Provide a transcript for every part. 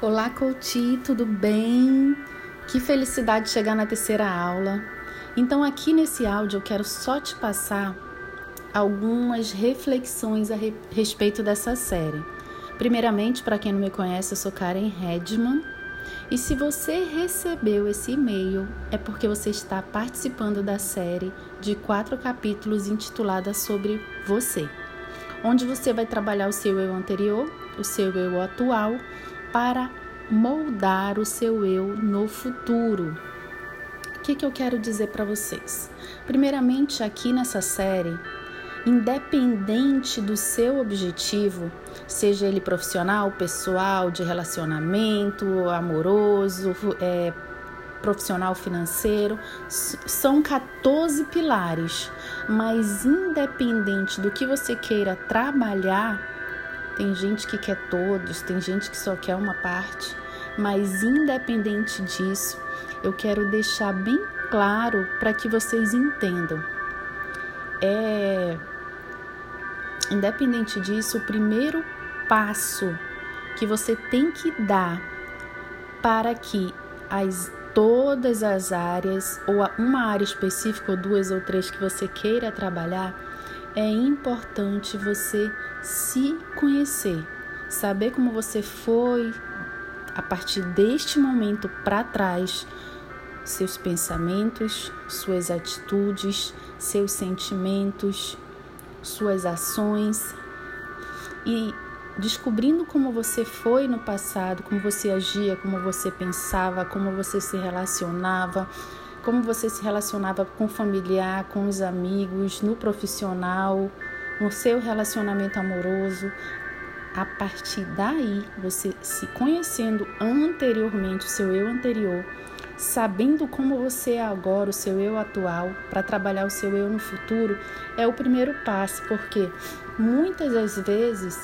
Olá, Couti, tudo bem? Que felicidade chegar na terceira aula. Então, aqui nesse áudio, eu quero só te passar algumas reflexões a re respeito dessa série. Primeiramente, para quem não me conhece, eu sou Karen Redman. E se você recebeu esse e-mail, é porque você está participando da série de quatro capítulos intitulada sobre você, onde você vai trabalhar o seu eu anterior, o seu eu atual para moldar o seu eu no futuro. O que, que eu quero dizer para vocês? Primeiramente, aqui nessa série, independente do seu objetivo, seja ele profissional, pessoal, de relacionamento, amoroso, é, profissional financeiro, são 14 pilares, mas independente do que você queira trabalhar, tem gente que quer todos, tem gente que só quer uma parte, mas independente disso, eu quero deixar bem claro para que vocês entendam. É independente disso, o primeiro passo que você tem que dar para que as todas as áreas ou uma área específica ou duas ou três que você queira trabalhar é importante você se conhecer, saber como você foi a partir deste momento para trás, seus pensamentos, suas atitudes, seus sentimentos, suas ações. E descobrindo como você foi no passado, como você agia, como você pensava, como você se relacionava, como você se relacionava com o familiar, com os amigos, no profissional, no seu relacionamento amoroso. A partir daí, você se conhecendo anteriormente, o seu eu anterior, sabendo como você é agora, o seu eu atual, para trabalhar o seu eu no futuro, é o primeiro passo, porque muitas das vezes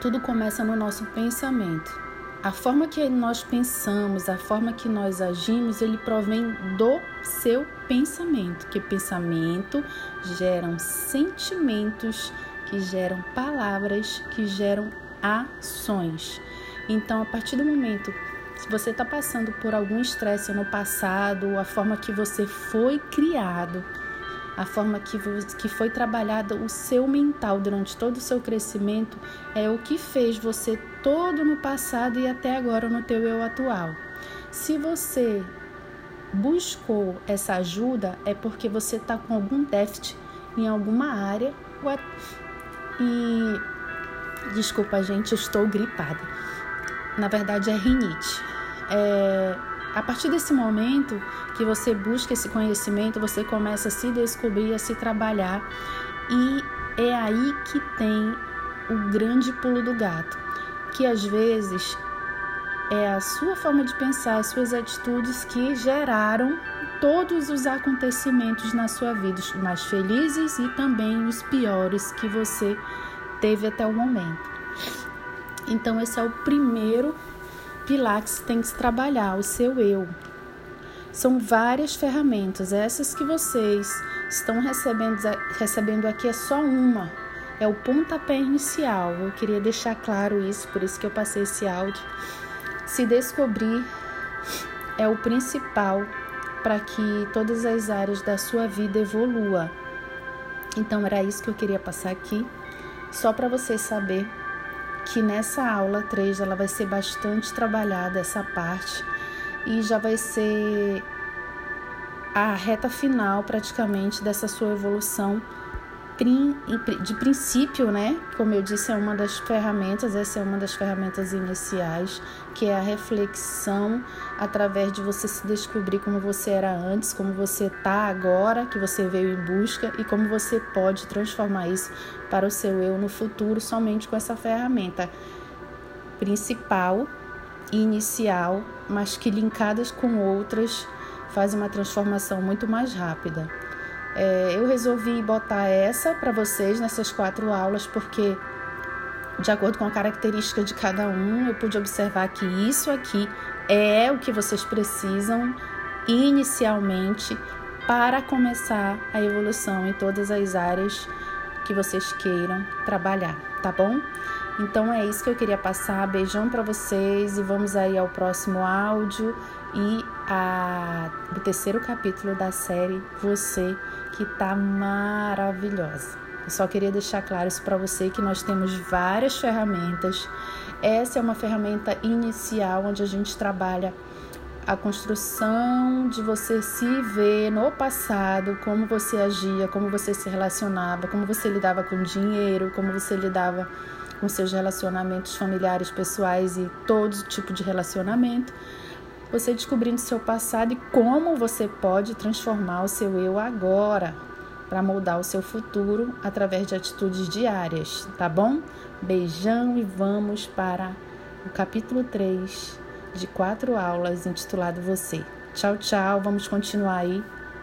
tudo começa no nosso pensamento. A forma que nós pensamos, a forma que nós agimos, ele provém do seu pensamento, que pensamento geram sentimentos, que geram palavras, que geram ações. Então, a partir do momento se você está passando por algum estresse no passado, a forma que você foi criado, a forma que, que foi trabalhada o seu mental durante todo o seu crescimento é o que fez você todo no passado e até agora no teu eu atual. Se você buscou essa ajuda é porque você está com algum déficit em alguma área e desculpa gente, eu estou gripada. Na verdade é rinite. É, a partir desse momento que você busca esse conhecimento, você começa a se descobrir, a se trabalhar e é aí que tem o grande pulo do gato, que às vezes é a sua forma de pensar, as suas atitudes que geraram todos os acontecimentos na sua vida, os mais felizes e também os piores que você teve até o momento. Então, esse é o primeiro você tem que trabalhar, o seu eu. São várias ferramentas, essas que vocês estão recebendo, recebendo aqui é só uma, é o pontapé inicial. Eu queria deixar claro isso, por isso que eu passei esse áudio. Se descobrir é o principal para que todas as áreas da sua vida evolua. Então era isso que eu queria passar aqui, só para você saber que nessa aula 3 ela vai ser bastante trabalhada essa parte e já vai ser a reta final praticamente dessa sua evolução de princípio, né? Como eu disse, é uma das ferramentas, essa é uma das ferramentas iniciais, que é a reflexão através de você se descobrir como você era antes, como você está agora, que você veio em busca e como você pode transformar isso para o seu eu no futuro somente com essa ferramenta principal inicial, mas que linkadas com outras faz uma transformação muito mais rápida. É, eu resolvi botar essa para vocês nessas quatro aulas porque, de acordo com a característica de cada um, eu pude observar que isso aqui é o que vocês precisam inicialmente para começar a evolução em todas as áreas que vocês queiram trabalhar, tá bom? Então é isso que eu queria passar. Beijão para vocês e vamos aí ao próximo áudio e a, o terceiro capítulo da série Você que tá maravilhosa. Eu só queria deixar claro isso para você que nós temos várias ferramentas. Essa é uma ferramenta inicial onde a gente trabalha a construção de você se ver no passado, como você agia, como você se relacionava, como você lidava com dinheiro, como você lidava com seus relacionamentos familiares, pessoais e todo tipo de relacionamento. Você descobrindo seu passado e como você pode transformar o seu eu agora para moldar o seu futuro através de atitudes diárias, tá bom? Beijão e vamos para o capítulo 3 de quatro aulas intitulado Você. Tchau, tchau. Vamos continuar aí